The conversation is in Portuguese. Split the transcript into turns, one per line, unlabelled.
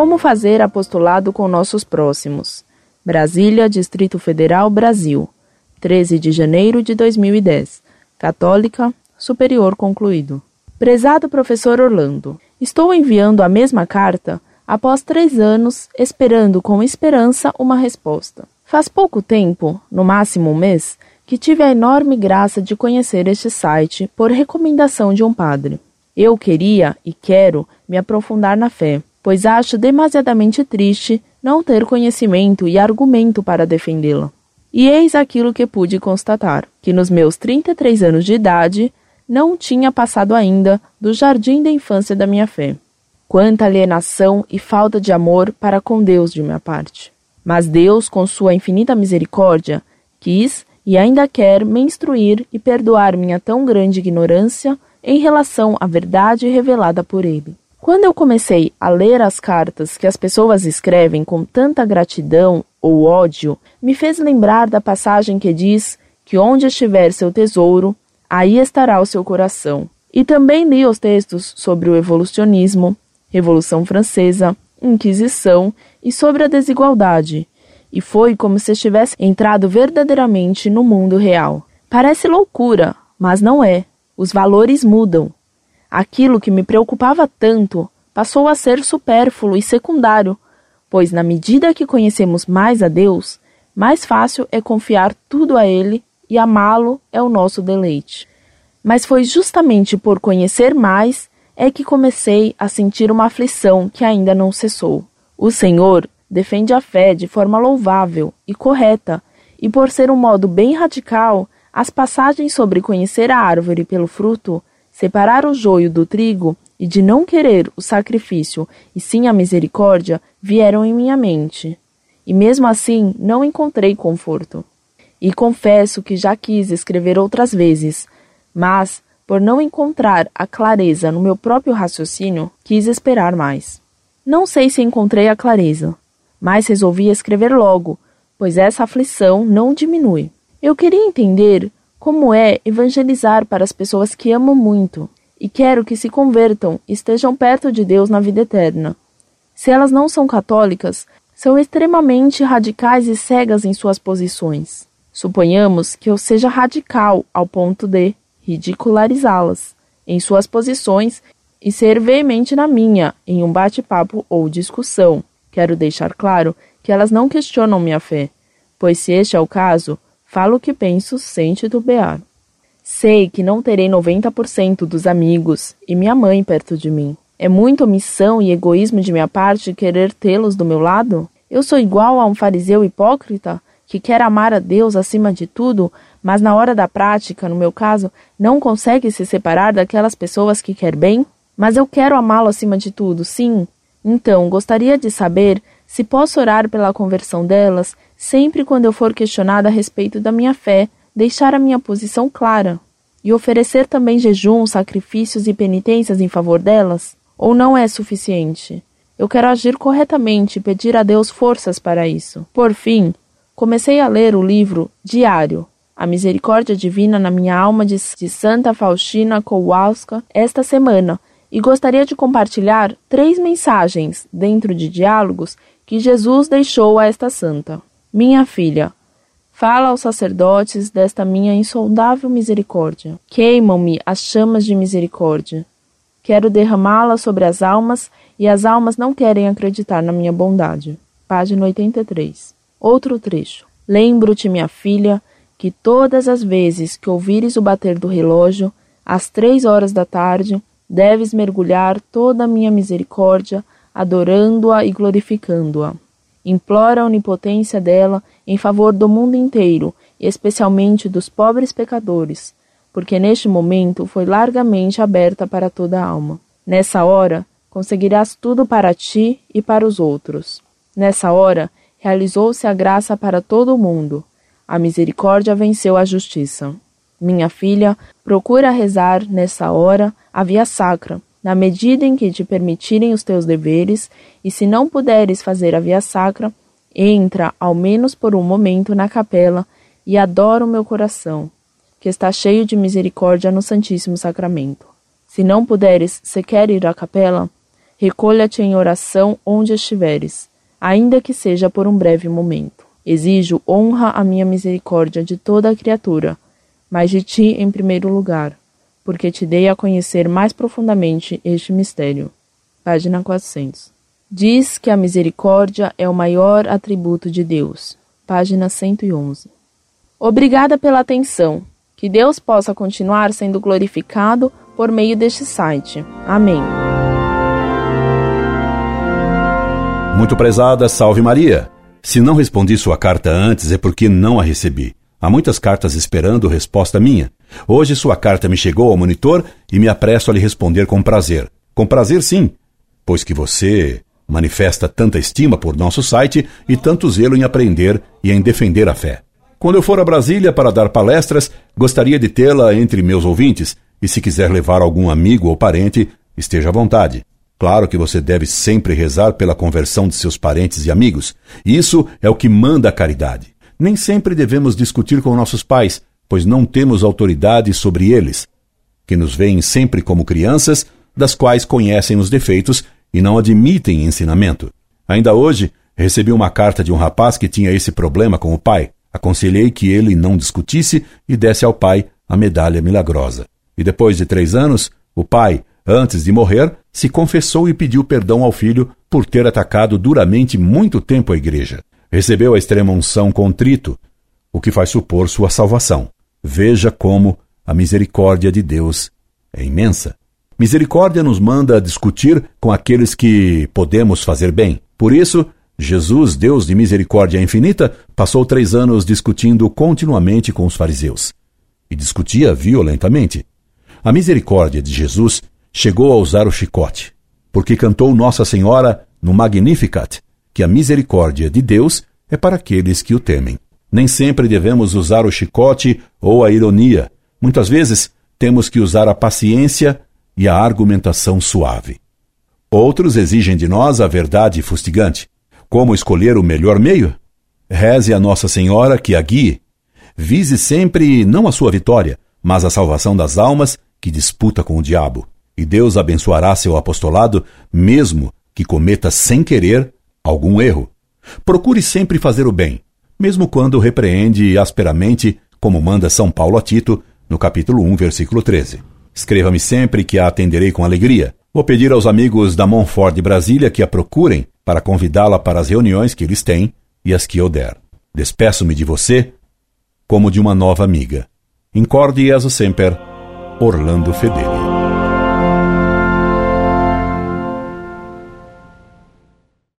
Como fazer apostolado com nossos próximos? Brasília, Distrito Federal, Brasil. 13 de janeiro de 2010. Católica, superior concluído. Prezado professor Orlando, estou enviando a mesma carta após três anos, esperando com esperança uma resposta. Faz pouco tempo, no máximo um mês, que tive a enorme graça de conhecer este site por recomendação de um padre. Eu queria e quero me aprofundar na fé, pois acho demasiadamente triste não ter conhecimento e argumento para defendê-la. E eis aquilo que pude constatar: que nos meus 33 anos de idade não tinha passado ainda do jardim da infância da minha fé. Quanta alienação e falta de amor para com Deus de minha parte. Mas Deus, com sua infinita misericórdia, quis e ainda quer me instruir e perdoar minha tão grande ignorância em relação à verdade revelada por Ele. Quando eu comecei a ler as cartas que as pessoas escrevem com tanta gratidão ou ódio, me fez lembrar da passagem que diz que onde estiver seu tesouro, aí estará o seu coração. E também li os textos sobre o evolucionismo, Revolução Francesa, Inquisição e sobre a desigualdade. E foi como se estivesse entrado verdadeiramente no mundo real. Parece loucura, mas não é. Os valores mudam. Aquilo que me preocupava tanto passou a ser supérfluo e secundário, pois na medida que conhecemos mais a Deus, mais fácil é confiar tudo a Ele e amá-lo é o nosso deleite. Mas foi justamente por conhecer mais é que comecei a sentir uma aflição que ainda não cessou. O Senhor defende a fé de forma louvável e correta, e por ser um modo bem radical, as passagens sobre conhecer a árvore pelo fruto separar o joio do trigo e de não querer o sacrifício e sim a misericórdia vieram em minha mente. E mesmo assim não encontrei conforto. E confesso que já quis escrever outras vezes, mas, por não encontrar a clareza no meu próprio raciocínio, quis esperar mais. Não sei se encontrei a clareza, mas resolvi escrever logo, pois essa aflição não diminui. Eu queria entender como é evangelizar para as pessoas que amo muito e quero que se convertam e estejam perto de Deus na vida eterna? Se elas não são católicas, são extremamente radicais e cegas em suas posições. Suponhamos que eu seja radical ao ponto de ridicularizá-las em suas posições e ser veemente na minha, em um bate-papo ou discussão. Quero deixar claro que elas não questionam minha fé, pois se este é o caso, Falo o que penso sem titubear. Sei que não terei 90% dos amigos e minha mãe perto de mim. É muita omissão e egoísmo de minha parte querer tê-los do meu lado? Eu sou igual a um fariseu hipócrita que quer amar a Deus acima de tudo, mas na hora da prática, no meu caso, não consegue se separar daquelas pessoas que quer bem? Mas eu quero amá-lo acima de tudo, sim. Então, gostaria de saber se posso orar pela conversão delas, sempre quando eu for questionada a respeito da minha fé, deixar a minha posição clara e oferecer também jejum, sacrifícios e penitências em favor delas? Ou não é suficiente? Eu quero agir corretamente e pedir a Deus forças para isso. Por fim, comecei a ler o livro Diário, A Misericórdia Divina na Minha Alma de, Santa Faustina Kowalska esta semana e gostaria de compartilhar três mensagens dentro de diálogos que Jesus deixou a esta santa. Minha filha, fala aos sacerdotes desta minha insondável misericórdia. Queimam-me as chamas de misericórdia. Quero derramá-la sobre as almas e as almas não querem acreditar na minha bondade. Página 83. Outro trecho. Lembro-te, minha filha, que todas as vezes que ouvires o bater do relógio, às três horas da tarde, deves mergulhar toda a minha misericórdia adorando-a e glorificando-a. Implora a onipotência dela em favor do mundo inteiro, e especialmente dos pobres pecadores, porque neste momento foi largamente aberta para toda a alma. Nessa hora, conseguirás tudo para ti e para os outros. Nessa hora, realizou-se a graça para todo o mundo. A misericórdia venceu a justiça. Minha filha, procura rezar nessa hora a via sacra, na medida em que te permitirem os teus deveres, e se não puderes fazer a via sacra, entra, ao menos por um momento, na capela e adora o meu coração, que está cheio de misericórdia no Santíssimo Sacramento. Se não puderes sequer ir à capela, Recolha-te em oração onde estiveres, ainda que seja por um breve momento. Exijo honra à minha misericórdia de toda a criatura, mas de ti em primeiro lugar, porque te dei a conhecer mais profundamente este mistério. Página 400. Diz que a misericórdia é o maior atributo de Deus. Página 111. Obrigada pela atenção. Que Deus possa continuar sendo glorificado por meio deste site. Amém.
Muito prezada, salve Maria. Se não respondi sua carta antes é porque não a recebi. Há muitas cartas esperando resposta minha. Hoje sua carta me chegou ao monitor e me apresso a lhe responder com prazer. Com prazer, sim, pois que você manifesta tanta estima por nosso site e tanto zelo em aprender e em defender a fé. Quando eu for a Brasília para dar palestras, gostaria de tê-la entre meus ouvintes, e se quiser levar algum amigo ou parente, esteja à vontade. Claro que você deve sempre rezar pela conversão de seus parentes e amigos. Isso é o que manda a caridade. Nem sempre devemos discutir com nossos pais, pois não temos autoridade sobre eles, que nos veem sempre como crianças, das quais conhecem os defeitos e não admitem ensinamento. Ainda hoje, recebi uma carta de um rapaz que tinha esse problema com o pai. Aconselhei que ele não discutisse e desse ao pai a medalha milagrosa. E depois de três anos, o pai, antes de morrer, se confessou e pediu perdão ao filho por ter atacado duramente muito tempo a igreja. Recebeu a extrema unção contrito, o que faz supor sua salvação. Veja como a misericórdia de Deus é imensa. Misericórdia nos manda discutir com aqueles que podemos fazer bem. Por isso, Jesus, Deus de misericórdia infinita, passou três anos discutindo continuamente com os fariseus. E discutia violentamente. A misericórdia de Jesus chegou a usar o chicote, porque cantou Nossa Senhora no Magnificat, que a misericórdia de Deus é para aqueles que o temem. Nem sempre devemos usar o chicote ou a ironia. Muitas vezes temos que usar a paciência e a argumentação suave. Outros exigem de nós a verdade fustigante. Como escolher o melhor meio? Reze a Nossa Senhora que a guie. Vise sempre não a sua vitória, mas a salvação das almas que disputa com o diabo e Deus abençoará seu apostolado, mesmo que cometa sem querer algum erro. Procure sempre fazer o bem, mesmo quando repreende asperamente, como manda São Paulo a Tito, no capítulo 1, versículo 13. Escreva-me sempre que a atenderei com alegria. Vou pedir aos amigos da Montfort de Brasília que a procurem para convidá-la para as reuniões que eles têm e as que eu der. Despeço-me de você como de uma nova amiga. Incorde Jesus Semper, Orlando Fedeli.